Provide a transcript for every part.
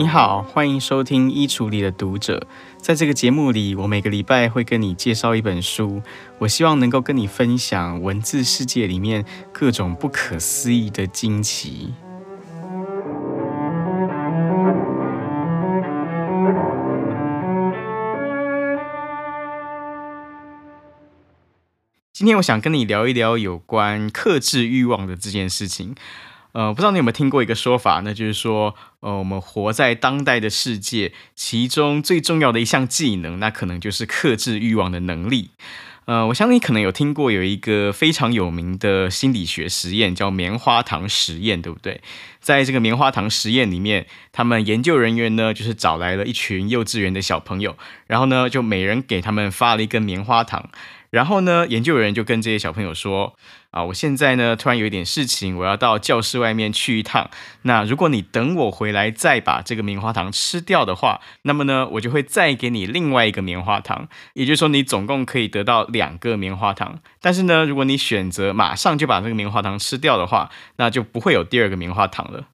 你好，欢迎收听《衣橱里的读者》。在这个节目里，我每个礼拜会跟你介绍一本书，我希望能够跟你分享文字世界里面各种不可思议的惊奇。今天我想跟你聊一聊有关克制欲望的这件事情。呃，不知道你有没有听过一个说法，那就是说，呃，我们活在当代的世界，其中最重要的一项技能，那可能就是克制欲望的能力。呃，我相信你可能有听过有一个非常有名的心理学实验，叫棉花糖实验，对不对？在这个棉花糖实验里面，他们研究人员呢，就是找来了一群幼稚园的小朋友，然后呢，就每人给他们发了一根棉花糖。然后呢，研究人就跟这些小朋友说：“啊，我现在呢突然有一点事情，我要到教室外面去一趟。那如果你等我回来再把这个棉花糖吃掉的话，那么呢，我就会再给你另外一个棉花糖。也就是说，你总共可以得到两个棉花糖。但是呢，如果你选择马上就把这个棉花糖吃掉的话，那就不会有第二个棉花糖了。”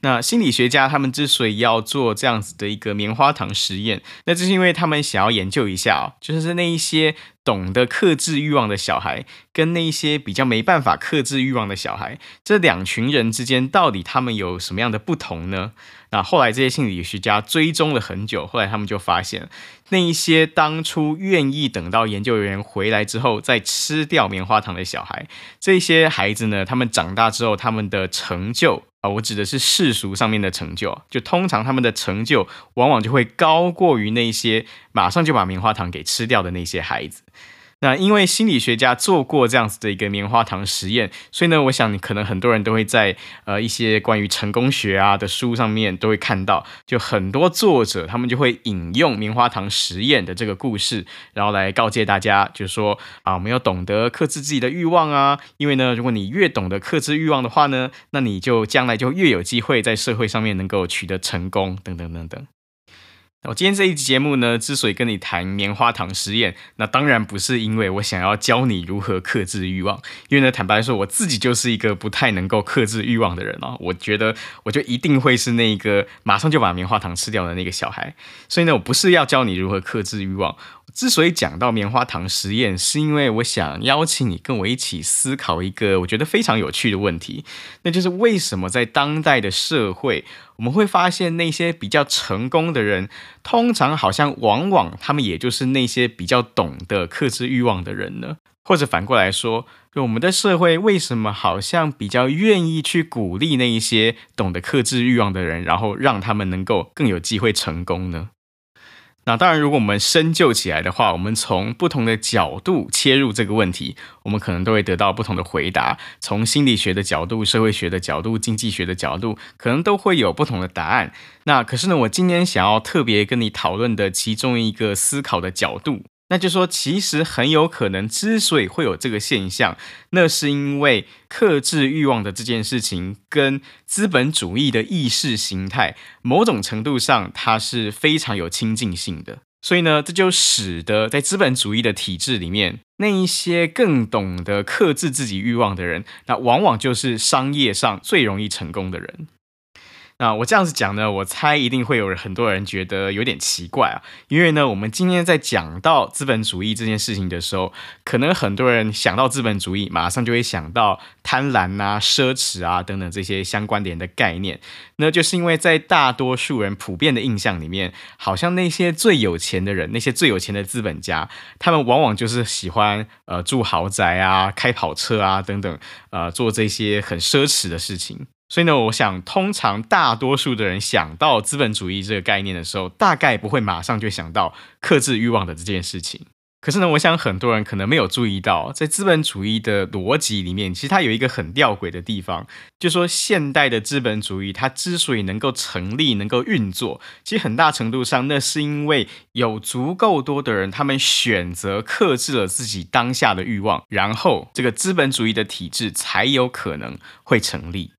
那心理学家他们之所以要做这样子的一个棉花糖实验，那就是因为他们想要研究一下哦，就是那一些懂得克制欲望的小孩，跟那一些比较没办法克制欲望的小孩，这两群人之间到底他们有什么样的不同呢？那后来这些心理学家追踪了很久，后来他们就发现，那一些当初愿意等到研究员回来之后再吃掉棉花糖的小孩，这些孩子呢，他们长大之后，他们的成就啊，我指的是世俗上面的成就，就通常他们的成就往往就会高过于那些马上就把棉花糖给吃掉的那些孩子。那因为心理学家做过这样子的一个棉花糖实验，所以呢，我想可能很多人都会在呃一些关于成功学啊的书上面都会看到，就很多作者他们就会引用棉花糖实验的这个故事，然后来告诫大家，就是说啊，我们要懂得克制自己的欲望啊，因为呢，如果你越懂得克制欲望的话呢，那你就将来就越有机会在社会上面能够取得成功，等等等等。我今天这一集节目呢，之所以跟你谈棉花糖实验，那当然不是因为我想要教你如何克制欲望，因为呢，坦白说，我自己就是一个不太能够克制欲望的人啊。我觉得我就一定会是那个马上就把棉花糖吃掉的那个小孩，所以呢，我不是要教你如何克制欲望。之所以讲到棉花糖实验，是因为我想邀请你跟我一起思考一个我觉得非常有趣的问题，那就是为什么在当代的社会，我们会发现那些比较成功的人，通常好像往往他们也就是那些比较懂得克制欲望的人呢？或者反过来说，就我们的社会为什么好像比较愿意去鼓励那一些懂得克制欲望的人，然后让他们能够更有机会成功呢？那当然，如果我们深究起来的话，我们从不同的角度切入这个问题，我们可能都会得到不同的回答。从心理学的角度、社会学的角度、经济学的角度，可能都会有不同的答案。那可是呢，我今天想要特别跟你讨论的其中一个思考的角度。那就说，其实很有可能，之所以会有这个现象，那是因为克制欲望的这件事情跟资本主义的意识形态，某种程度上它是非常有亲近性的。所以呢，这就使得在资本主义的体制里面，那一些更懂得克制自己欲望的人，那往往就是商业上最容易成功的人。那我这样子讲呢，我猜一定会有很多人觉得有点奇怪啊，因为呢，我们今天在讲到资本主义这件事情的时候，可能很多人想到资本主义，马上就会想到贪婪啊、奢侈啊等等这些相关联的概念。那就是因为在大多数人普遍的印象里面，好像那些最有钱的人，那些最有钱的资本家，他们往往就是喜欢呃住豪宅啊、开跑车啊等等，呃做这些很奢侈的事情。所以呢，我想，通常大多数的人想到资本主义这个概念的时候，大概不会马上就想到克制欲望的这件事情。可是呢，我想很多人可能没有注意到，在资本主义的逻辑里面，其实它有一个很吊诡的地方，就说现代的资本主义它之所以能够成立、能够运作，其实很大程度上那是因为有足够多的人，他们选择克制了自己当下的欲望，然后这个资本主义的体制才有可能会成立。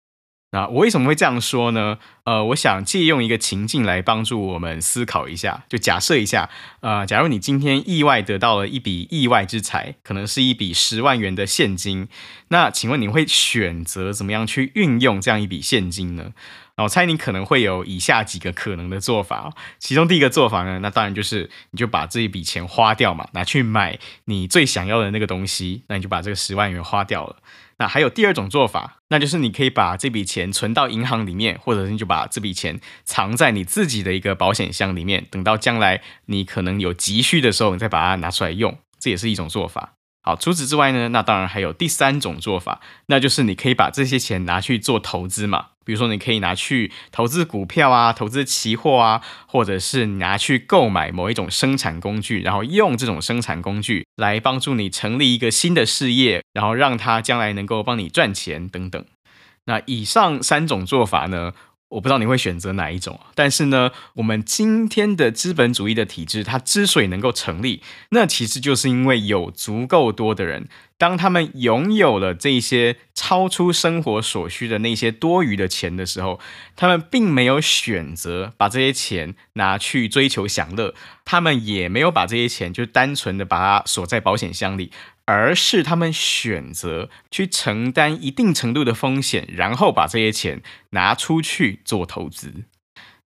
那我为什么会这样说呢？呃，我想借用一个情境来帮助我们思考一下。就假设一下，呃，假如你今天意外得到了一笔意外之财，可能是一笔十万元的现金，那请问你会选择怎么样去运用这样一笔现金呢？我猜你可能会有以下几个可能的做法。其中第一个做法呢，那当然就是你就把这一笔钱花掉嘛，拿去买你最想要的那个东西，那你就把这个十万元花掉了。那还有第二种做法，那就是你可以把这笔钱存到银行里面，或者是你就把这笔钱藏在你自己的一个保险箱里面，等到将来你可能有急需的时候，你再把它拿出来用，这也是一种做法。好，除此之外呢，那当然还有第三种做法，那就是你可以把这些钱拿去做投资嘛。比如说，你可以拿去投资股票啊，投资期货啊，或者是拿去购买某一种生产工具，然后用这种生产工具来帮助你成立一个新的事业，然后让它将来能够帮你赚钱等等。那以上三种做法呢，我不知道你会选择哪一种啊，但是呢，我们今天的资本主义的体制，它之所以能够成立，那其实就是因为有足够多的人，当他们拥有了这些超出生活所需的那些多余的钱的时候，他们并没有选择把这些钱拿去追求享乐，他们也没有把这些钱就单纯的把它锁在保险箱里。而是他们选择去承担一定程度的风险，然后把这些钱拿出去做投资。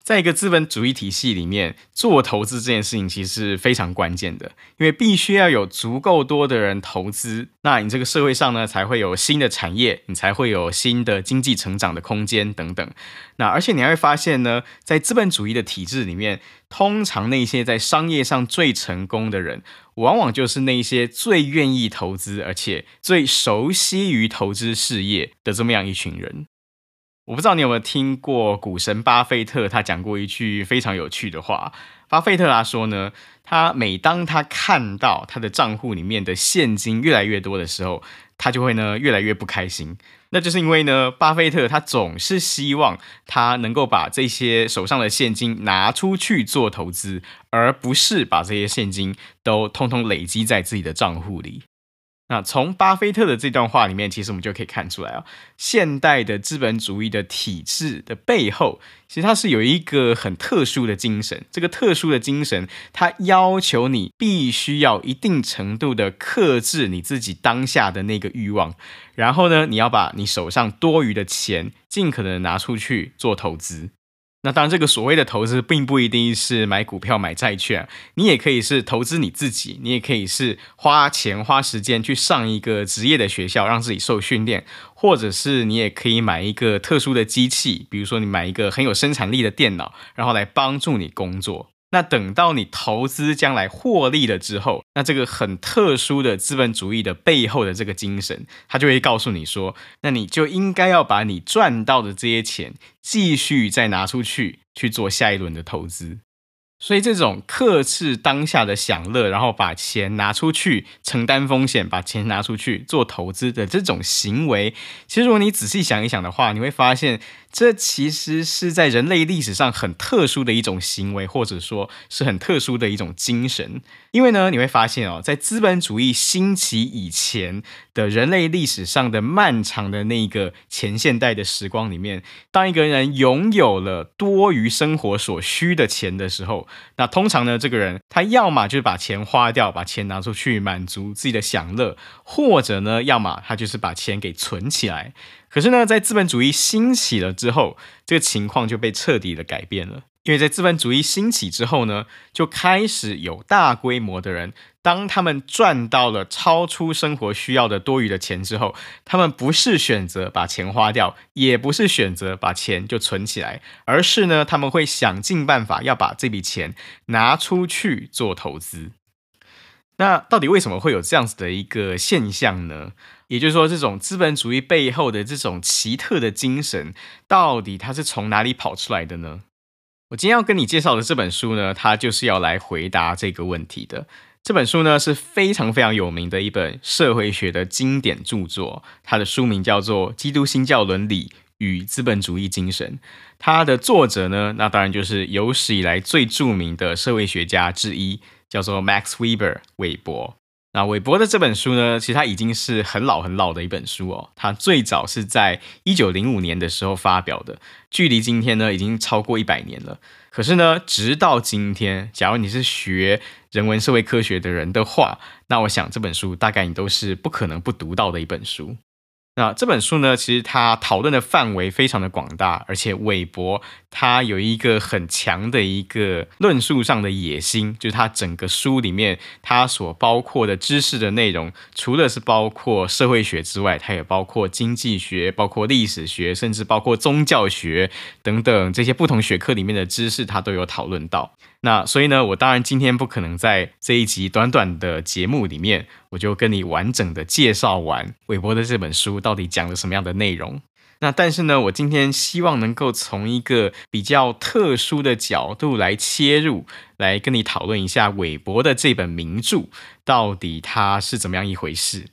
在一个资本主义体系里面，做投资这件事情其实是非常关键的，因为必须要有足够多的人投资，那你这个社会上呢，才会有新的产业，你才会有新的经济成长的空间等等。那而且你还会发现呢，在资本主义的体制里面，通常那些在商业上最成功的人，往往就是那些最愿意投资，而且最熟悉于投资事业的这么样一群人。我不知道你有没有听过股神巴菲特，他讲过一句非常有趣的话。巴菲特他说呢，他每当他看到他的账户里面的现金越来越多的时候，他就会呢越来越不开心。那就是因为呢，巴菲特他总是希望他能够把这些手上的现金拿出去做投资，而不是把这些现金都通通累积在自己的账户里。那从巴菲特的这段话里面，其实我们就可以看出来啊，现代的资本主义的体制的背后，其实它是有一个很特殊的精神。这个特殊的精神，它要求你必须要一定程度的克制你自己当下的那个欲望，然后呢，你要把你手上多余的钱尽可能拿出去做投资。那当然，这个所谓的投资并不一定是买股票、买债券，你也可以是投资你自己，你也可以是花钱花时间去上一个职业的学校，让自己受训练，或者是你也可以买一个特殊的机器，比如说你买一个很有生产力的电脑，然后来帮助你工作。那等到你投资将来获利了之后，那这个很特殊的资本主义的背后的这个精神，他就会告诉你说，那你就应该要把你赚到的这些钱继续再拿出去去做下一轮的投资。所以这种克制当下的享乐，然后把钱拿出去承担风险，把钱拿出去做投资的这种行为，其实如果你仔细想一想的话，你会发现。这其实是在人类历史上很特殊的一种行为，或者说是很特殊的一种精神。因为呢，你会发现哦，在资本主义兴起以前的人类历史上的漫长的那个前现代的时光里面，当一个人拥有了多余生活所需的钱的时候，那通常呢，这个人他要么就是把钱花掉，把钱拿出去满足自己的享乐，或者呢，要么他就是把钱给存起来。可是呢，在资本主义兴起了之后，这个情况就被彻底的改变了。因为在资本主义兴起之后呢，就开始有大规模的人，当他们赚到了超出生活需要的多余的钱之后，他们不是选择把钱花掉，也不是选择把钱就存起来，而是呢，他们会想尽办法要把这笔钱拿出去做投资。那到底为什么会有这样子的一个现象呢？也就是说，这种资本主义背后的这种奇特的精神，到底它是从哪里跑出来的呢？我今天要跟你介绍的这本书呢，它就是要来回答这个问题的。这本书呢，是非常非常有名的一本社会学的经典著作，它的书名叫做《基督新教伦理与资本主义精神》。它的作者呢，那当然就是有史以来最著名的社会学家之一，叫做 Max Weber 韦伯。那韦伯的这本书呢，其实它已经是很老很老的一本书哦。它最早是在一九零五年的时候发表的，距离今天呢已经超过一百年了。可是呢，直到今天，假如你是学人文社会科学的人的话，那我想这本书大概你都是不可能不读到的一本书。那这本书呢，其实它讨论的范围非常的广大，而且韦伯他有一个很强的一个论述上的野心，就是他整个书里面他所包括的知识的内容，除了是包括社会学之外，它也包括经济学、包括历史学，甚至包括宗教学等等这些不同学科里面的知识，他都有讨论到。那所以呢，我当然今天不可能在这一集短短的节目里面，我就跟你完整的介绍完韦伯的这本书到底讲了什么样的内容。那但是呢，我今天希望能够从一个比较特殊的角度来切入，来跟你讨论一下韦伯的这本名著到底它是怎么样一回事。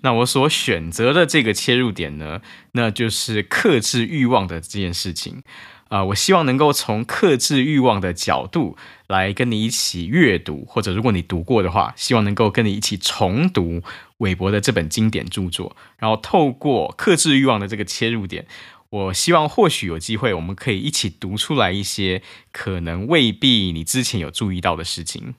那我所选择的这个切入点呢，那就是克制欲望的这件事情。啊、我希望能够从克制欲望的角度来跟你一起阅读，或者如果你读过的话，希望能够跟你一起重读韦伯的这本经典著作，然后透过克制欲望的这个切入点，我希望或许有机会，我们可以一起读出来一些可能未必你之前有注意到的事情。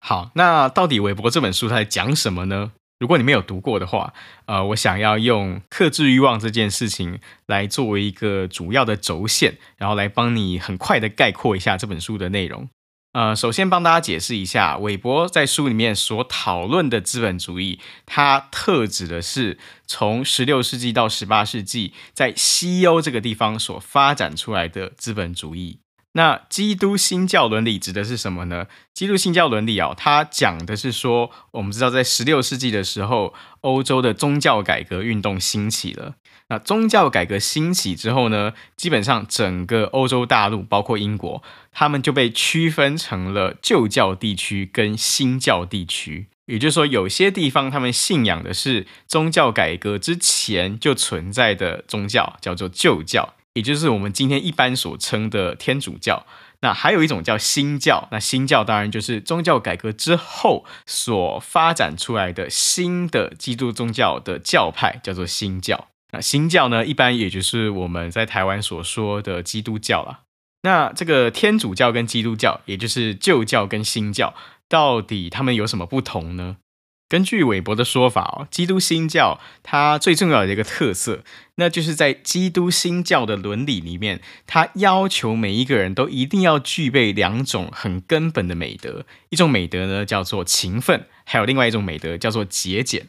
好，那到底韦伯这本书它在讲什么呢？如果你没有读过的话，呃，我想要用克制欲望这件事情来作为一个主要的轴线，然后来帮你很快的概括一下这本书的内容。呃，首先帮大家解释一下，韦伯在书里面所讨论的资本主义，它特指的是从十六世纪到十八世纪在西欧这个地方所发展出来的资本主义。那基督新教伦理指的是什么呢？基督新教伦理啊，它讲的是说，我们知道在十六世纪的时候，欧洲的宗教改革运动兴起了。那宗教改革兴起之后呢，基本上整个欧洲大陆，包括英国，他们就被区分成了旧教地区跟新教地区。也就是说，有些地方他们信仰的是宗教改革之前就存在的宗教，叫做旧教。也就是我们今天一般所称的天主教，那还有一种叫新教，那新教当然就是宗教改革之后所发展出来的新的基督宗教的教派，叫做新教。那新教呢，一般也就是我们在台湾所说的基督教了。那这个天主教跟基督教，也就是旧教跟新教，到底他们有什么不同呢？根据韦伯的说法哦，基督新教它最重要的一个特色，那就是在基督新教的伦理里面，它要求每一个人都一定要具备两种很根本的美德，一种美德呢叫做勤奋，还有另外一种美德叫做节俭。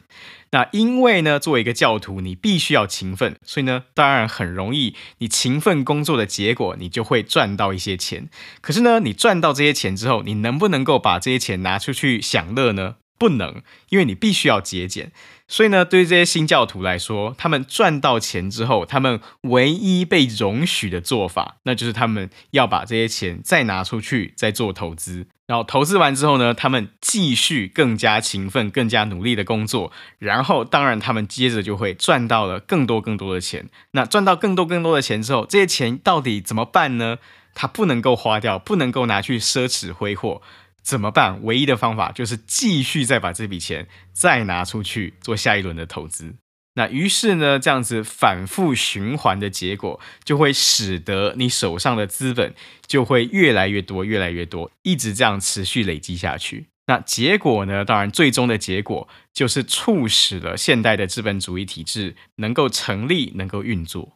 那因为呢，作为一个教徒，你必须要勤奋，所以呢，当然很容易，你勤奋工作的结果，你就会赚到一些钱。可是呢，你赚到这些钱之后，你能不能够把这些钱拿出去享乐呢？不能，因为你必须要节俭。所以呢，对于这些新教徒来说，他们赚到钱之后，他们唯一被容许的做法，那就是他们要把这些钱再拿出去，再做投资。然后投资完之后呢，他们继续更加勤奋、更加努力的工作。然后，当然，他们接着就会赚到了更多更多的钱。那赚到更多更多的钱之后，这些钱到底怎么办呢？他不能够花掉，不能够拿去奢侈挥霍。怎么办？唯一的方法就是继续再把这笔钱再拿出去做下一轮的投资。那于是呢，这样子反复循环的结果，就会使得你手上的资本就会越来越多，越来越多，一直这样持续累积下去。那结果呢？当然，最终的结果就是促使了现代的资本主义体制能够成立，能够运作。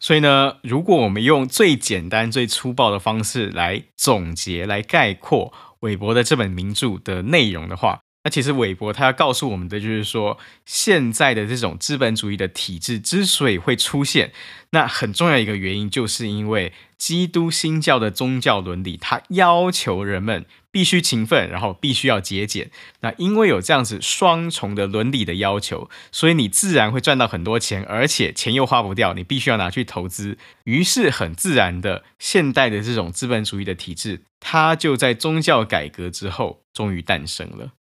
所以呢，如果我们用最简单、最粗暴的方式来总结、来概括，韦伯的这本名著的内容的话，那其实韦伯他要告诉我们的就是说，现在的这种资本主义的体制之所以会出现，那很重要一个原因，就是因为基督新教的宗教伦理，它要求人们必须勤奋，然后必须要节俭。那因为有这样子双重的伦理的要求，所以你自然会赚到很多钱，而且钱又花不掉，你必须要拿去投资。于是很自然的，现代的这种资本主义的体制，它就在宗教改革之后终于诞生了。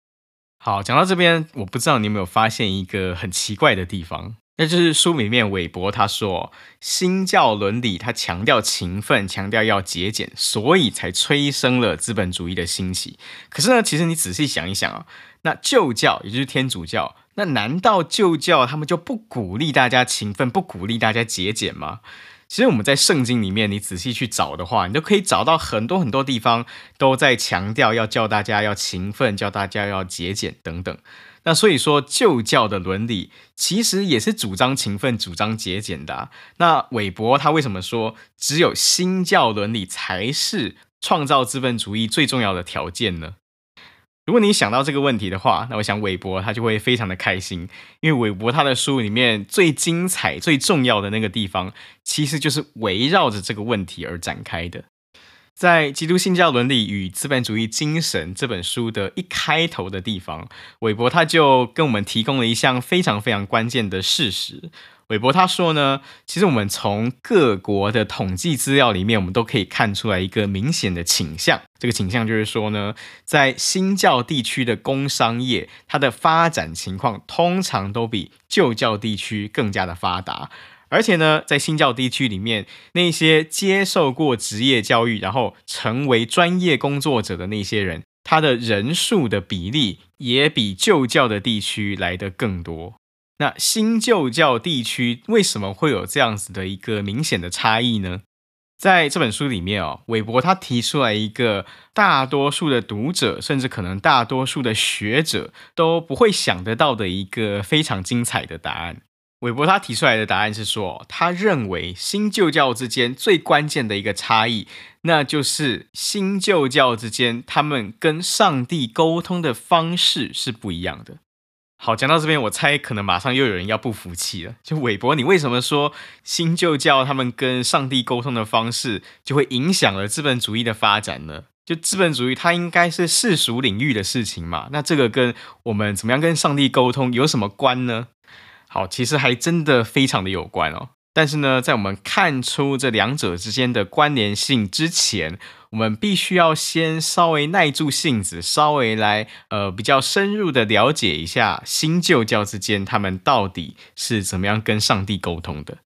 好，讲到这边，我不知道你有没有发现一个很奇怪的地方。那就是书里面韦伯他说，新教伦理他强调勤奋，强调要节俭，所以才催生了资本主义的兴起。可是呢，其实你仔细想一想啊，那旧教也就是天主教，那难道旧教他们就不鼓励大家勤奋，不鼓励大家节俭吗？其实我们在圣经里面，你仔细去找的话，你都可以找到很多很多地方都在强调要叫大家要勤奋，叫大家要节俭等等。那所以说，旧教的伦理其实也是主张勤奋、主张节俭的。那韦伯他为什么说只有新教伦理才是创造资本主义最重要的条件呢？如果你想到这个问题的话，那我想韦伯他就会非常的开心，因为韦伯他的书里面最精彩、最重要的那个地方，其实就是围绕着这个问题而展开的。在《基督新教伦理与资本主义精神》这本书的一开头的地方，韦伯他就跟我们提供了一项非常非常关键的事实。韦伯他说呢，其实我们从各国的统计资料里面，我们都可以看出来一个明显的倾向。这个倾向就是说呢，在新教地区的工商业，它的发展情况通常都比旧教地区更加的发达。而且呢，在新教地区里面，那些接受过职业教育，然后成为专业工作者的那些人，他的人数的比例也比旧教的地区来得更多。那新旧教地区为什么会有这样子的一个明显的差异呢？在这本书里面哦，韦伯他提出来一个大多数的读者，甚至可能大多数的学者都不会想得到的一个非常精彩的答案。韦伯他提出来的答案是说，他认为新旧教之间最关键的一个差异，那就是新旧教之间他们跟上帝沟通的方式是不一样的。好，讲到这边，我猜可能马上又有人要不服气了。就韦伯，你为什么说新旧教他们跟上帝沟通的方式就会影响了资本主义的发展呢？就资本主义它应该是世俗领域的事情嘛，那这个跟我们怎么样跟上帝沟通有什么关呢？好，其实还真的非常的有关哦。但是呢，在我们看出这两者之间的关联性之前，我们必须要先稍微耐住性子，稍微来呃比较深入的了解一下新旧教之间他们到底是怎么样跟上帝沟通的。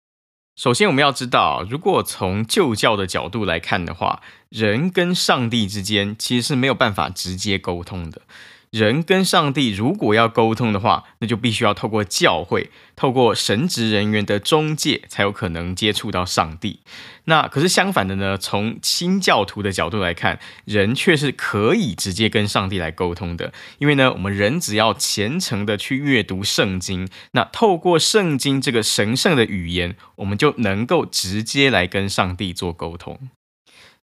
首先，我们要知道，如果从旧教的角度来看的话，人跟上帝之间其实是没有办法直接沟通的。人跟上帝如果要沟通的话，那就必须要透过教会，透过神职人员的中介，才有可能接触到上帝。那可是相反的呢？从新教徒的角度来看，人却是可以直接跟上帝来沟通的。因为呢，我们人只要虔诚的去阅读圣经，那透过圣经这个神圣的语言，我们就能够直接来跟上帝做沟通。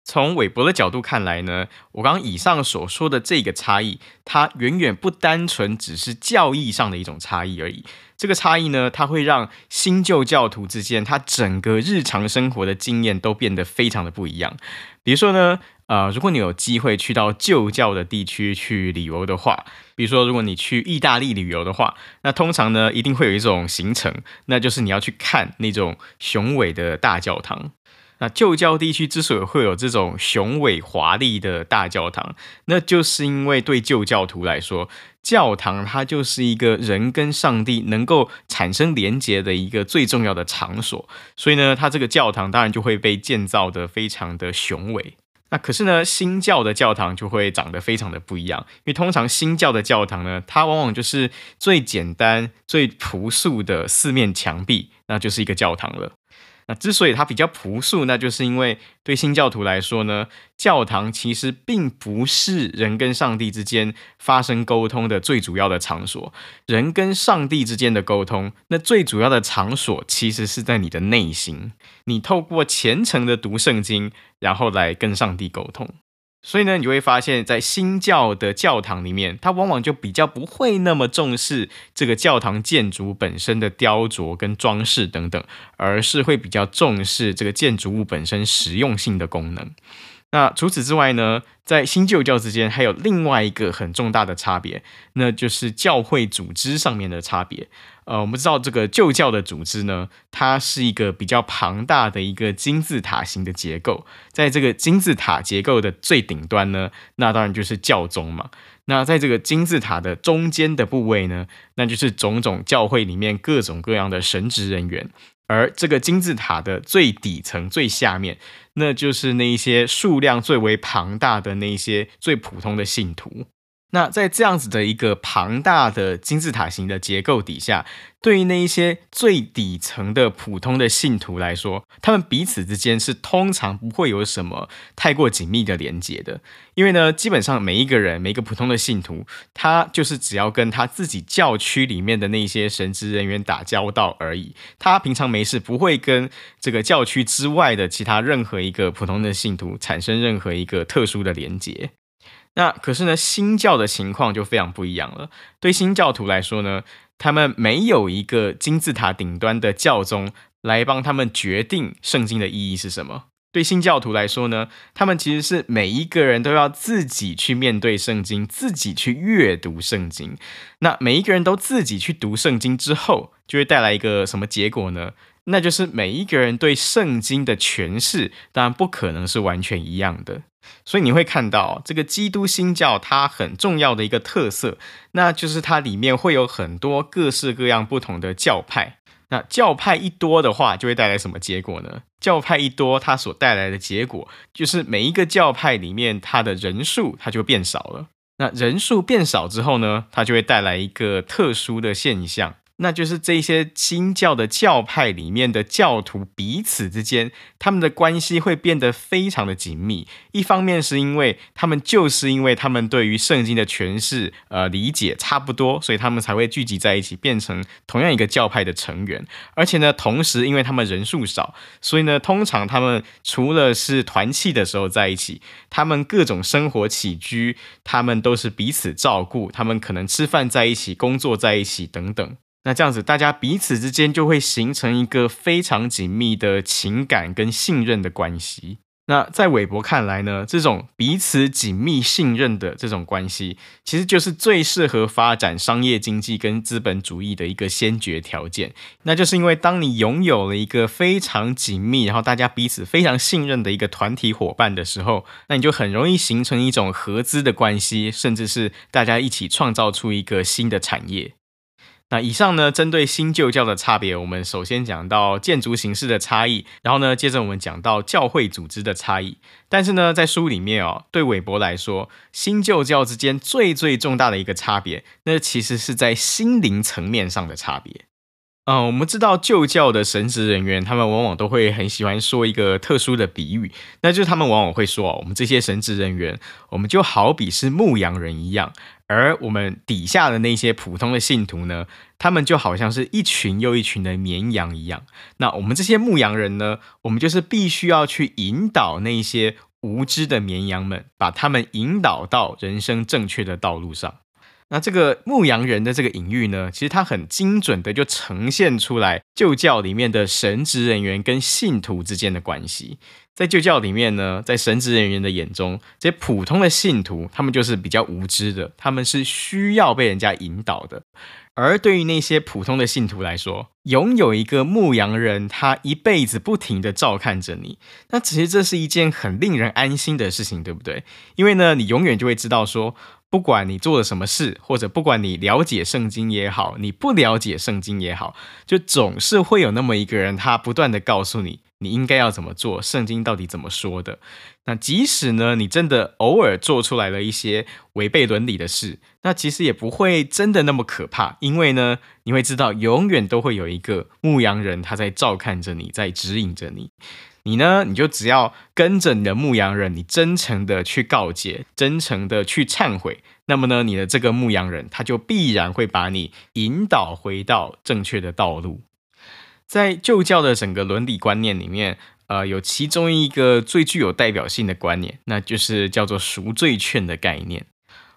从韦伯的角度看来呢，我刚刚以上所说的这个差异，它远远不单纯只是教义上的一种差异而已。这个差异呢，它会让新旧教徒之间，他整个日常生活的经验都变得非常的不一样。比如说呢，呃，如果你有机会去到旧教的地区去旅游的话，比如说如果你去意大利旅游的话，那通常呢，一定会有一种行程，那就是你要去看那种雄伟的大教堂。那旧教地区之所以会有这种雄伟华丽的大教堂，那就是因为对旧教徒来说，教堂它就是一个人跟上帝能够产生连结的一个最重要的场所，所以呢，它这个教堂当然就会被建造得非常的雄伟。那可是呢，新教的教堂就会长得非常的不一样，因为通常新教的教堂呢，它往往就是最简单、最朴素的四面墙壁，那就是一个教堂了。那之所以它比较朴素，那就是因为对新教徒来说呢，教堂其实并不是人跟上帝之间发生沟通的最主要的场所。人跟上帝之间的沟通，那最主要的场所其实是在你的内心。你透过虔诚的读圣经，然后来跟上帝沟通。所以呢，你会发现在新教的教堂里面，它往往就比较不会那么重视这个教堂建筑本身的雕琢跟装饰等等，而是会比较重视这个建筑物本身实用性的功能。那除此之外呢，在新旧教之间还有另外一个很重大的差别，那就是教会组织上面的差别。呃，我们知道这个旧教的组织呢，它是一个比较庞大的一个金字塔形的结构，在这个金字塔结构的最顶端呢，那当然就是教宗嘛。那在这个金字塔的中间的部位呢，那就是种种教会里面各种各样的神职人员。而这个金字塔的最底层、最下面，那就是那一些数量最为庞大的那一些最普通的信徒。那在这样子的一个庞大的金字塔型的结构底下，对于那一些最底层的普通的信徒来说，他们彼此之间是通常不会有什么太过紧密的连接的，因为呢，基本上每一个人，每一个普通的信徒，他就是只要跟他自己教区里面的那些神职人员打交道而已，他平常没事不会跟这个教区之外的其他任何一个普通的信徒产生任何一个特殊的连接。那可是呢，新教的情况就非常不一样了。对新教徒来说呢，他们没有一个金字塔顶端的教宗来帮他们决定圣经的意义是什么。对新教徒来说呢，他们其实是每一个人都要自己去面对圣经，自己去阅读圣经。那每一个人都自己去读圣经之后，就会带来一个什么结果呢？那就是每一个人对圣经的诠释，当然不可能是完全一样的。所以你会看到这个基督新教它很重要的一个特色，那就是它里面会有很多各式各样不同的教派。那教派一多的话，就会带来什么结果呢？教派一多，它所带来的结果就是每一个教派里面它的人数它就变少了。那人数变少之后呢，它就会带来一个特殊的现象。那就是这些新教的教派里面的教徒彼此之间，他们的关系会变得非常的紧密。一方面是因为他们就是因为他们对于圣经的诠释、呃理解差不多，所以他们才会聚集在一起，变成同样一个教派的成员。而且呢，同时因为他们人数少，所以呢，通常他们除了是团契的时候在一起，他们各种生活起居，他们都是彼此照顾，他们可能吃饭在一起，工作在一起等等。那这样子，大家彼此之间就会形成一个非常紧密的情感跟信任的关系。那在韦伯看来呢，这种彼此紧密信任的这种关系，其实就是最适合发展商业经济跟资本主义的一个先决条件。那就是因为当你拥有了一个非常紧密，然后大家彼此非常信任的一个团体伙伴的时候，那你就很容易形成一种合资的关系，甚至是大家一起创造出一个新的产业。那以上呢，针对新旧教的差别，我们首先讲到建筑形式的差异，然后呢，接着我们讲到教会组织的差异。但是呢，在书里面哦，对韦伯来说，新旧教之间最最重大的一个差别，那其实是在心灵层面上的差别。嗯、我们知道旧教的神职人员，他们往往都会很喜欢说一个特殊的比喻，那就是他们往往会说，我们这些神职人员，我们就好比是牧羊人一样。而我们底下的那些普通的信徒呢，他们就好像是一群又一群的绵羊一样。那我们这些牧羊人呢，我们就是必须要去引导那些无知的绵羊们，把他们引导到人生正确的道路上。那这个牧羊人的这个隐喻呢，其实它很精准的就呈现出来旧教里面的神职人员跟信徒之间的关系。在旧教里面呢，在神职人员的眼中，这些普通的信徒，他们就是比较无知的，他们是需要被人家引导的。而对于那些普通的信徒来说，拥有一个牧羊人，他一辈子不停地照看着你，那其实这是一件很令人安心的事情，对不对？因为呢，你永远就会知道说，不管你做了什么事，或者不管你了解圣经也好，你不了解圣经也好，就总是会有那么一个人，他不断地告诉你。你应该要怎么做？圣经到底怎么说的？那即使呢，你真的偶尔做出来了一些违背伦理的事，那其实也不会真的那么可怕，因为呢，你会知道永远都会有一个牧羊人，他在照看着你，在指引着你。你呢，你就只要跟着你的牧羊人，你真诚的去告诫，真诚的去忏悔，那么呢，你的这个牧羊人，他就必然会把你引导回到正确的道路。在旧教的整个伦理观念里面，呃，有其中一个最具有代表性的观念，那就是叫做赎罪券的概念。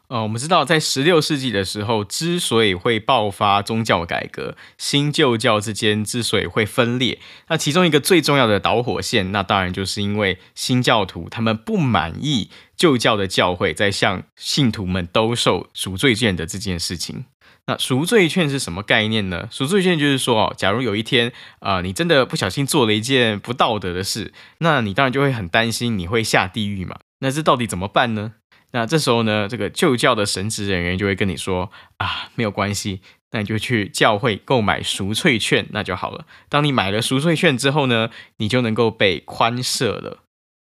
呃，我们知道，在十六世纪的时候，之所以会爆发宗教改革，新旧教之间之所以会分裂，那其中一个最重要的导火线，那当然就是因为新教徒他们不满意旧教的教会在向信徒们兜售赎罪券的这件事情。那赎罪券是什么概念呢？赎罪券就是说哦，假如有一天啊，你真的不小心做了一件不道德的事，那你当然就会很担心你会下地狱嘛。那这到底怎么办呢？那这时候呢，这个旧教的神职人员就会跟你说啊，没有关系，那你就去教会购买赎罪券，那就好了。当你买了赎罪券之后呢，你就能够被宽赦了。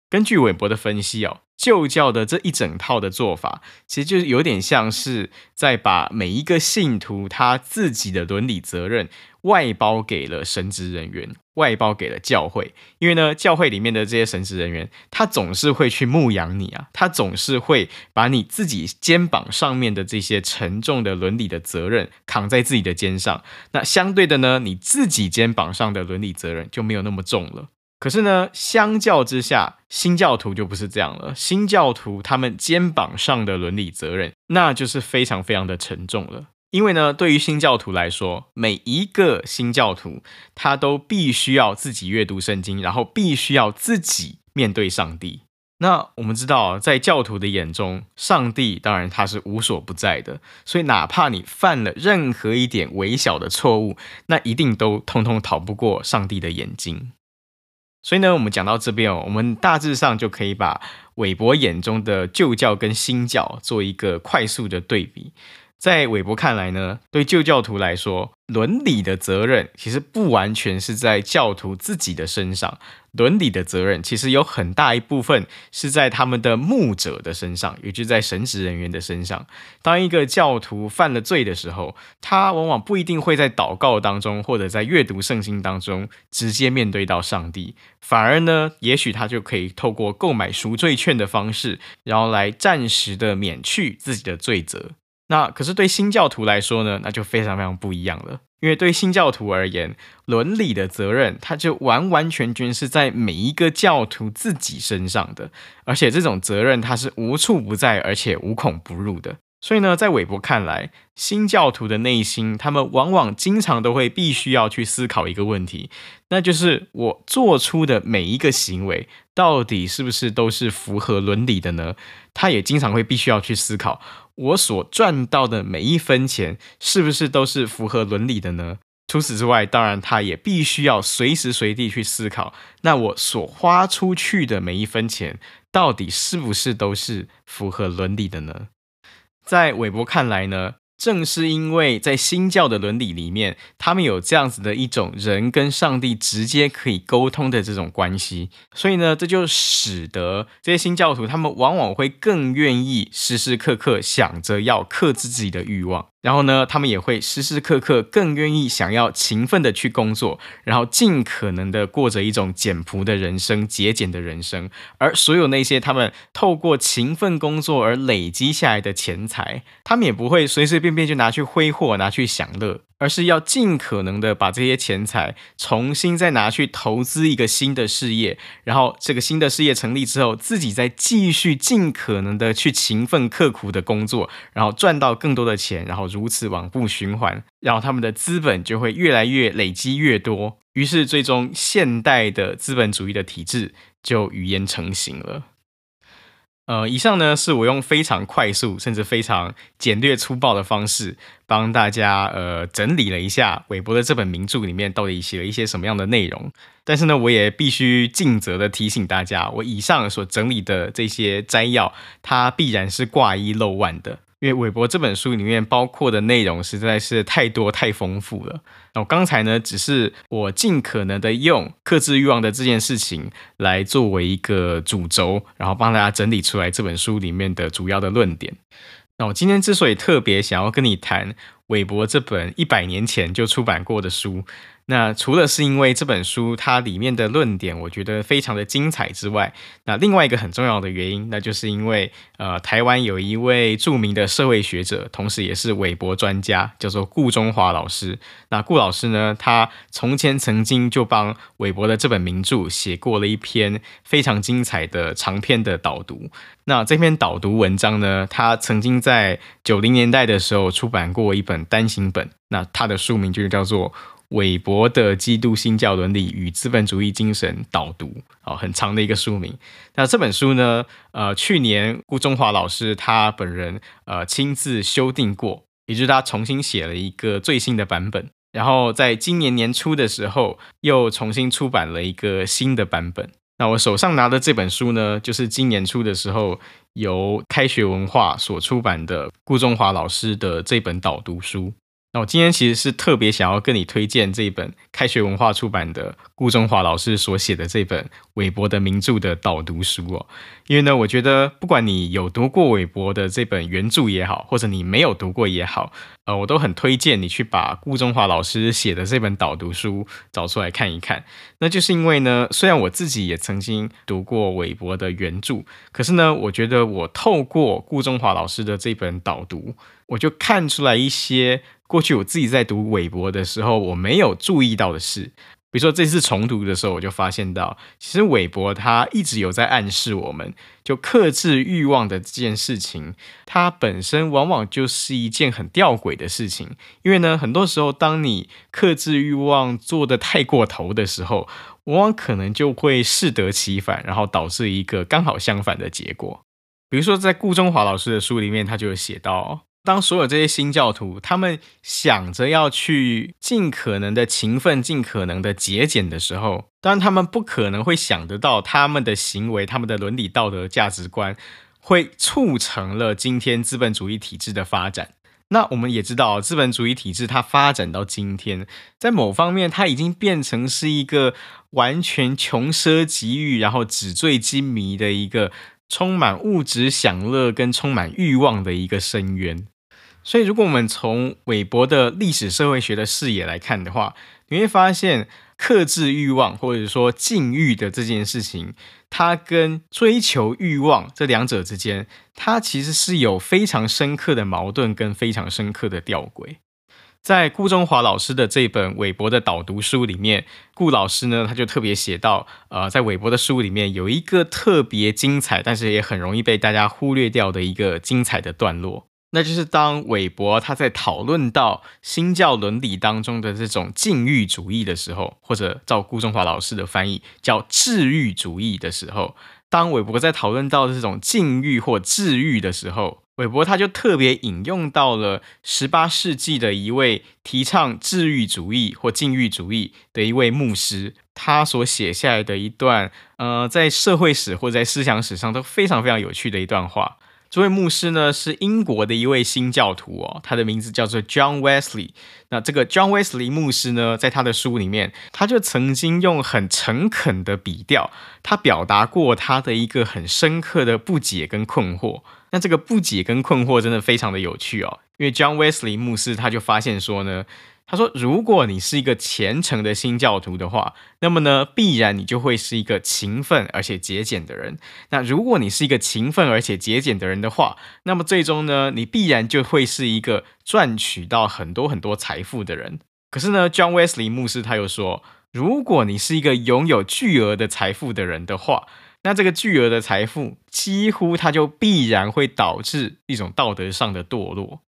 根据韦伯的分析哦，旧教的这一整套的做法，其实就是有点像是在把每一个信徒他自己的伦理责任外包给了神职人员，外包给了教会。因为呢，教会里面的这些神职人员，他总是会去牧养你啊，他总是会把你自己肩膀上面的这些沉重的伦理的责任扛在自己的肩上。那相对的呢，你自己肩膀上的伦理责任就没有那么重了。可是呢，相较之下，新教徒就不是这样了。新教徒他们肩膀上的伦理责任，那就是非常非常的沉重了。因为呢，对于新教徒来说，每一个新教徒他都必须要自己阅读圣经，然后必须要自己面对上帝。那我们知道，在教徒的眼中，上帝当然他是无所不在的，所以哪怕你犯了任何一点微小的错误，那一定都通通逃不过上帝的眼睛。所以呢，我们讲到这边哦，我们大致上就可以把韦伯眼中的旧教跟新教做一个快速的对比。在韦伯看来呢，对旧教徒来说，伦理的责任其实不完全是在教徒自己的身上，伦理的责任其实有很大一部分是在他们的牧者的身上，也就是在神职人员的身上。当一个教徒犯了罪的时候，他往往不一定会在祷告当中或者在阅读圣经当中直接面对到上帝，反而呢，也许他就可以透过购买赎罪券的方式，然后来暂时的免去自己的罪责。那可是对新教徒来说呢，那就非常非常不一样了。因为对新教徒而言，伦理的责任，它就完完全全是在每一个教徒自己身上的，而且这种责任它是无处不在，而且无孔不入的。所以呢，在韦伯看来，新教徒的内心，他们往往经常都会必须要去思考一个问题，那就是我做出的每一个行为，到底是不是都是符合伦理的呢？他也经常会必须要去思考。我所赚到的每一分钱，是不是都是符合伦理的呢？除此之外，当然他也必须要随时随地去思考，那我所花出去的每一分钱，到底是不是都是符合伦理的呢？在韦伯看来呢，正是因为在新教的伦理里面，他们有这样子的一种人跟上帝直接可以沟通的这种关系，所以呢，这就使得这些新教徒他们往往会更愿意时时刻刻想着要克制自己的欲望。然后呢，他们也会时时刻刻更愿意想要勤奋的去工作，然后尽可能的过着一种简朴的人生、节俭的人生。而所有那些他们透过勤奋工作而累积下来的钱财，他们也不会随随便便就拿去挥霍、拿去享乐。而是要尽可能的把这些钱财重新再拿去投资一个新的事业，然后这个新的事业成立之后，自己再继续尽可能的去勤奋刻苦的工作，然后赚到更多的钱，然后如此往复循环，然后他们的资本就会越来越累积越多，于是最终现代的资本主义的体制就语言成型了。呃，以上呢是我用非常快速，甚至非常简略粗暴的方式，帮大家呃整理了一下韦伯的这本名著里面到底写了一些什么样的内容。但是呢，我也必须尽责的提醒大家，我以上所整理的这些摘要，它必然是挂一漏万的。因为韦伯这本书里面包括的内容实在是太多太丰富了。那我刚才呢，只是我尽可能的用克制欲望的这件事情来作为一个主轴，然后帮大家整理出来这本书里面的主要的论点。那我今天之所以特别想要跟你谈韦伯这本一百年前就出版过的书。那除了是因为这本书它里面的论点我觉得非常的精彩之外，那另外一个很重要的原因，那就是因为呃台湾有一位著名的社会学者，同时也是韦伯专家，叫做顾中华老师。那顾老师呢，他从前曾经就帮韦伯的这本名著写过了一篇非常精彩的长篇的导读。那这篇导读文章呢，他曾经在九零年代的时候出版过一本单行本，那他的书名就叫做。韦伯的《基督新教伦理与资本主义精神导读》哦，很长的一个书名。那这本书呢，呃，去年顾中华老师他本人呃亲自修订过，也就是他重新写了一个最新的版本。然后在今年年初的时候，又重新出版了一个新的版本。那我手上拿的这本书呢，就是今年初的时候由开学文化所出版的顾中华老师的这本导读书。那我今天其实是特别想要跟你推荐这一本开学文化出版的顾中华老师所写的这本韦伯的名著的导读书哦，因为呢，我觉得不管你有读过韦伯的这本原著也好，或者你没有读过也好，呃，我都很推荐你去把顾中华老师写的这本导读书找出来看一看。那就是因为呢，虽然我自己也曾经读过韦伯的原著，可是呢，我觉得我透过顾中华老师的这本导读，我就看出来一些。过去我自己在读韦伯的时候，我没有注意到的事，比如说这次重读的时候，我就发现到，其实韦伯他一直有在暗示我们，就克制欲望的这件事情，它本身往往就是一件很吊诡的事情。因为呢，很多时候当你克制欲望做得太过头的时候，往往可能就会适得其反，然后导致一个刚好相反的结果。比如说在顾中华老师的书里面，他就有写到。当所有这些新教徒他们想着要去尽可能的勤奋、尽可能的节俭的时候，当然他们不可能会想得到他们的行为、他们的伦理道德价值观会促成了今天资本主义体制的发展。那我们也知道，资本主义体制它发展到今天，在某方面它已经变成是一个完全穷奢极欲，然后纸醉金迷的一个充满物质享乐跟充满欲望的一个深渊。所以，如果我们从韦伯的历史社会学的视野来看的话，你会发现，克制欲望或者说禁欲的这件事情，它跟追求欲望这两者之间，它其实是有非常深刻的矛盾跟非常深刻的吊诡。在顾中华老师的这本韦伯的导读书里面，顾老师呢，他就特别写到，呃，在韦伯的书里面有一个特别精彩，但是也很容易被大家忽略掉的一个精彩的段落。那就是当韦伯他在讨论到新教伦理当中的这种禁欲主义的时候，或者照顾中华老师的翻译叫治愈主义的时候，当韦伯在讨论到这种禁欲或治愈的时候，韦伯他就特别引用到了十八世纪的一位提倡治愈主义或禁欲主义的一位牧师，他所写下来的一段，呃，在社会史或在思想史上都非常非常有趣的一段话。这位牧师呢，是英国的一位新教徒哦，他的名字叫做 John Wesley。那这个 John Wesley 牧师呢，在他的书里面，他就曾经用很诚恳的笔调，他表达过他的一个很深刻的不解跟困惑。那这个不解跟困惑真的非常的有趣哦，因为 John Wesley 牧师他就发现说呢。他说：“如果你是一个虔诚的新教徒的话，那么呢，必然你就会是一个勤奋而且节俭的人。那如果你是一个勤奋而且节俭的人的话，那么最终呢，你必然就会是一个赚取到很多很多财富的人。可是呢，John Wesley 牧师他又说，如果你是一个拥有巨额的财富的人的话，那这个巨额的财富几乎它就必然会导致一种道德上的堕落。”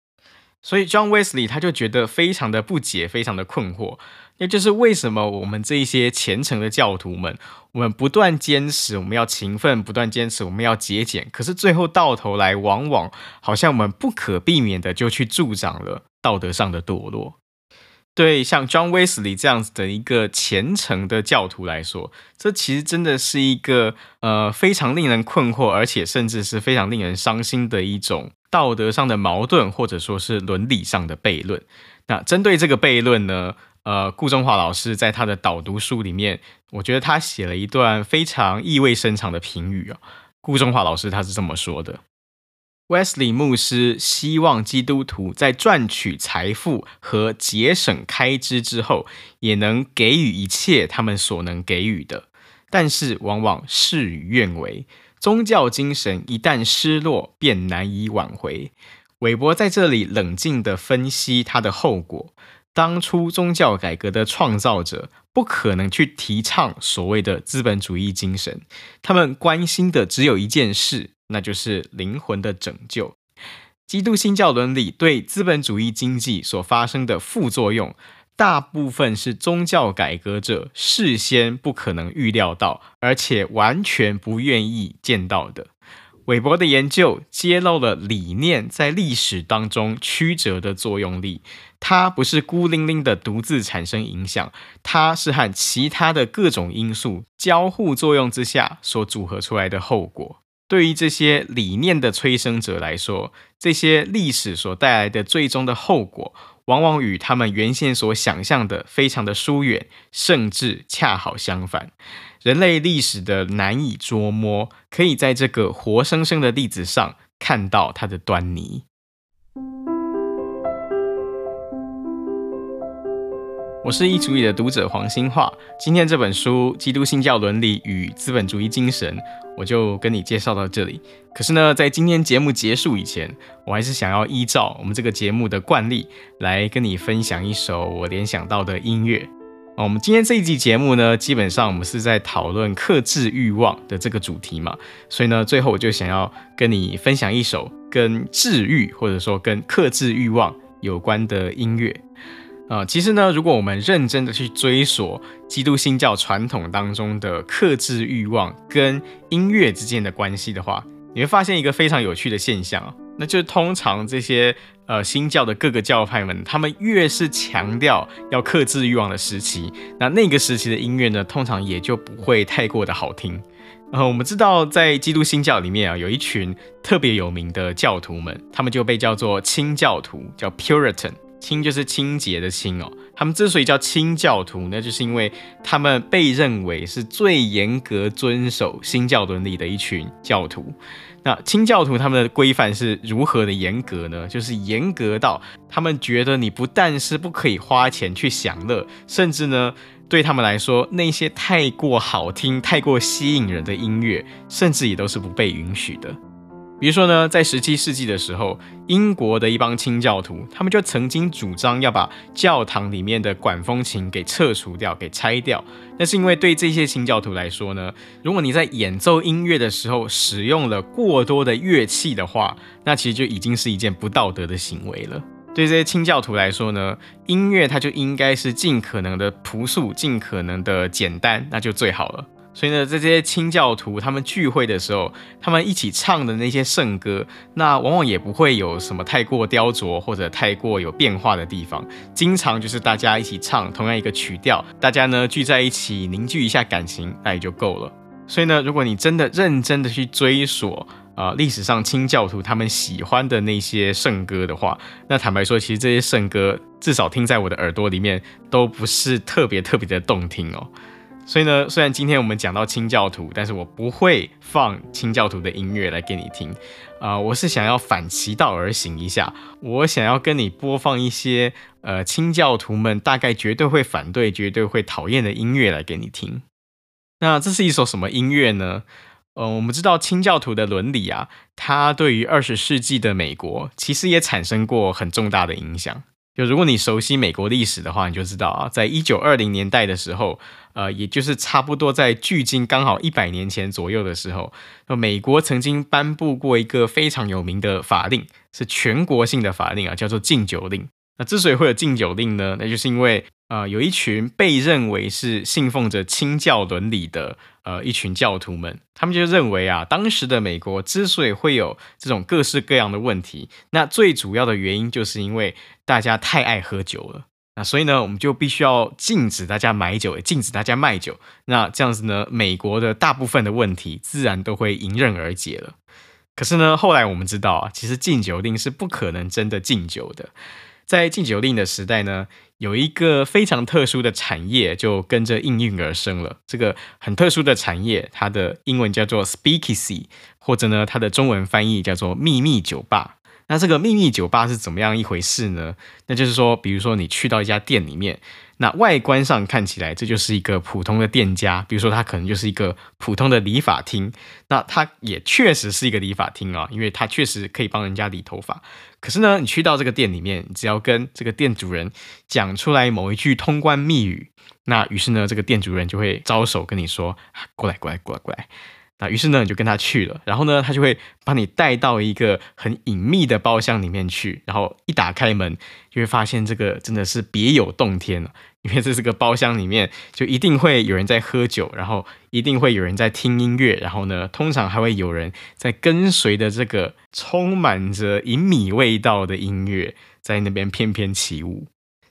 所以，John Wesley 他就觉得非常的不解，非常的困惑，那就是为什么我们这一些虔诚的教徒们，我们不断坚持我们要勤奋，不断坚持我们要节俭，可是最后到头来，往往好像我们不可避免的就去助长了道德上的堕落。对，像 John Wesley 这样子的一个虔诚的教徒来说，这其实真的是一个呃非常令人困惑，而且甚至是非常令人伤心的一种。道德上的矛盾，或者说是伦理上的悖论。那针对这个悖论呢，呃，顾中华老师在他的导读书里面，我觉得他写了一段非常意味深长的评语啊。顾中华老师他是这么说的：Wesley 牧师希望基督徒在赚取财富和节省开支之后，也能给予一切他们所能给予的，但是往往事与愿违。宗教精神一旦失落，便难以挽回。韦伯在这里冷静地分析他的后果。当初宗教改革的创造者不可能去提倡所谓的资本主义精神，他们关心的只有一件事，那就是灵魂的拯救。基督新教伦理对资本主义经济所发生的副作用。大部分是宗教改革者事先不可能预料到，而且完全不愿意见到的。韦伯的研究揭露了理念在历史当中曲折的作用力，它不是孤零零的独自产生影响，它是和其他的各种因素交互作用之下所组合出来的后果。对于这些理念的催生者来说，这些历史所带来的最终的后果。往往与他们原先所想象的非常的疏远，甚至恰好相反。人类历史的难以捉摸，可以在这个活生生的例子上看到它的端倪。我是异族语的读者黄星樺，今天这本书《基督新教伦理与资本主义精神》，我就跟你介绍到这里。可是呢，在今天节目结束以前，我还是想要依照我们这个节目的惯例，来跟你分享一首我联想到的音乐。我们今天这一集节目呢，基本上我们是在讨论克制欲望的这个主题嘛，所以呢，最后我就想要跟你分享一首跟治愈或者说跟克制欲望有关的音乐。啊、呃，其实呢，如果我们认真的去追索基督新教传统当中的克制欲望跟音乐之间的关系的话，你会发现一个非常有趣的现象，那就是通常这些呃新教的各个教派们，他们越是强调要克制欲望的时期，那那个时期的音乐呢，通常也就不会太过的好听。呃，我们知道在基督新教里面啊，有一群特别有名的教徒们，他们就被叫做清教徒，叫 Puritan。清就是清洁的清哦，他们之所以叫清教徒，那就是因为他们被认为是最严格遵守新教伦理的一群教徒。那清教徒他们的规范是如何的严格呢？就是严格到他们觉得你不但是不可以花钱去享乐，甚至呢，对他们来说，那些太过好听、太过吸引人的音乐，甚至也都是不被允许的。比如说呢，在十七世纪的时候，英国的一帮清教徒，他们就曾经主张要把教堂里面的管风琴给撤除掉，给拆掉。那是因为对这些清教徒来说呢，如果你在演奏音乐的时候使用了过多的乐器的话，那其实就已经是一件不道德的行为了。对这些清教徒来说呢，音乐它就应该是尽可能的朴素，尽可能的简单，那就最好了。所以呢，在这些清教徒他们聚会的时候，他们一起唱的那些圣歌，那往往也不会有什么太过雕琢或者太过有变化的地方。经常就是大家一起唱同样一个曲调，大家呢聚在一起凝聚一下感情，那也就够了。所以呢，如果你真的认真的去追索啊，呃，历史上清教徒他们喜欢的那些圣歌的话，那坦白说，其实这些圣歌至少听在我的耳朵里面都不是特别特别的动听哦。所以呢，虽然今天我们讲到清教徒，但是我不会放清教徒的音乐来给你听，啊、我是想要反其道而行一下，我想要跟你播放一些呃清教徒们大概绝对会反对、绝对会讨厌的音乐来给你听。那这是一首什么音乐呢？呃，我们知道清教徒的伦理啊，它对于二十世纪的美国其实也产生过很重大的影响。就如果你熟悉美国历史的话，你就知道啊，在一九二零年代的时候，呃，也就是差不多在距今刚好一百年前左右的时候，那美国曾经颁布过一个非常有名的法令，是全国性的法令啊，叫做禁酒令。那之所以会有禁酒令呢，那就是因为呃，有一群被认为是信奉着清教伦理的呃一群教徒们，他们就认为啊，当时的美国之所以会有这种各式各样的问题，那最主要的原因就是因为大家太爱喝酒了。那所以呢，我们就必须要禁止大家买酒，也禁止大家卖酒。那这样子呢，美国的大部分的问题自然都会迎刃而解了。可是呢，后来我们知道啊，其实禁酒令是不可能真的禁酒的。在禁酒令的时代呢，有一个非常特殊的产业就跟着应运而生了。这个很特殊的产业，它的英文叫做 Speakeasy，或者呢，它的中文翻译叫做秘密酒吧。那这个秘密酒吧是怎么样一回事呢？那就是说，比如说你去到一家店里面，那外观上看起来这就是一个普通的店家，比如说它可能就是一个普通的理发厅，那它也确实是一个理发厅啊，因为它确实可以帮人家理头发。可是呢，你去到这个店里面，只要跟这个店主人讲出来某一句通关密语，那于是呢，这个店主人就会招手跟你说：“过来，过来，过来，过来。”那于是呢，你就跟他去了，然后呢，他就会把你带到一个很隐秘的包厢里面去，然后一打开门，就会发现这个真的是别有洞天了，因为这是个包厢里面，就一定会有人在喝酒，然后一定会有人在听音乐，然后呢，通常还会有人在跟随着这个充满着隐秘味道的音乐，在那边翩翩起舞。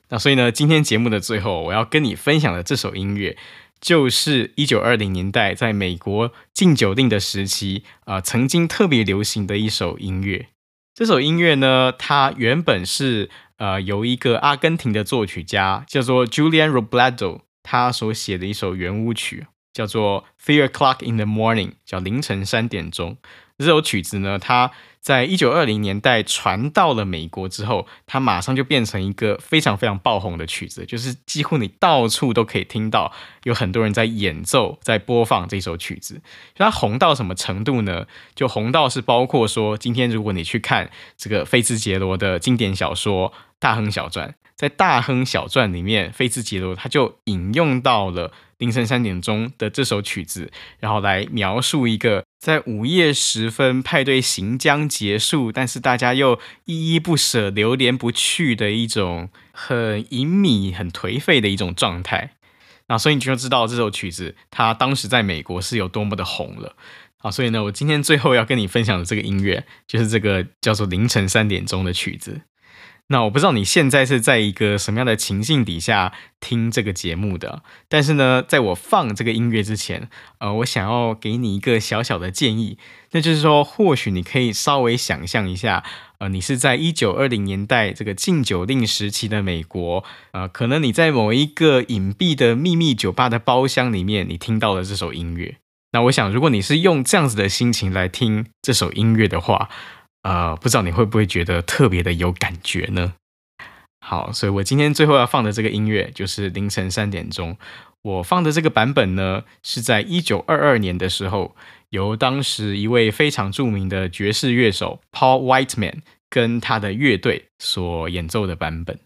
那所以呢，今天节目的最后，我要跟你分享的这首音乐。就是一九二零年代在美国禁酒令的时期啊、曾经特别流行的一首音乐。这首音乐呢，它原本是呃，由一个阿根廷的作曲家叫做 Julian Robledo，他所写的一首圆舞曲，叫做 Three O'clock in the Morning，叫凌晨三点钟。这首曲子呢，它在一九二零年代传到了美国之后，它马上就变成一个非常非常爆红的曲子，就是几乎你到处都可以听到有很多人在演奏、在播放这首曲子。它红到什么程度呢？就红到是包括说，今天如果你去看这个菲兹杰罗的经典小说《大亨小传》，在《大亨小传》里面，菲兹杰罗他就引用到了凌晨三点钟的这首曲子，然后来描述一个。在午夜时分，派对行将结束，但是大家又依依不舍、流连不去的一种很隐秘、很颓废的一种状态。那所以你就知道这首曲子它当时在美国是有多么的红了。啊，所以呢，我今天最后要跟你分享的这个音乐，就是这个叫做《凌晨三点钟》的曲子。那我不知道你现在是在一个什么样的情境底下听这个节目的，但是呢，在我放这个音乐之前，呃，我想要给你一个小小的建议，那就是说，或许你可以稍微想象一下，呃，你是在一九二零年代这个禁酒令时期的美国，呃，可能你在某一个隐蔽的秘密酒吧的包厢里面，你听到了这首音乐。那我想，如果你是用这样子的心情来听这首音乐的话，呃，不知道你会不会觉得特别的有感觉呢？好，所以我今天最后要放的这个音乐就是凌晨三点钟。我放的这个版本呢，是在一九二二年的时候，由当时一位非常著名的爵士乐手 Paul Whiteman 跟他的乐队所演奏的版本。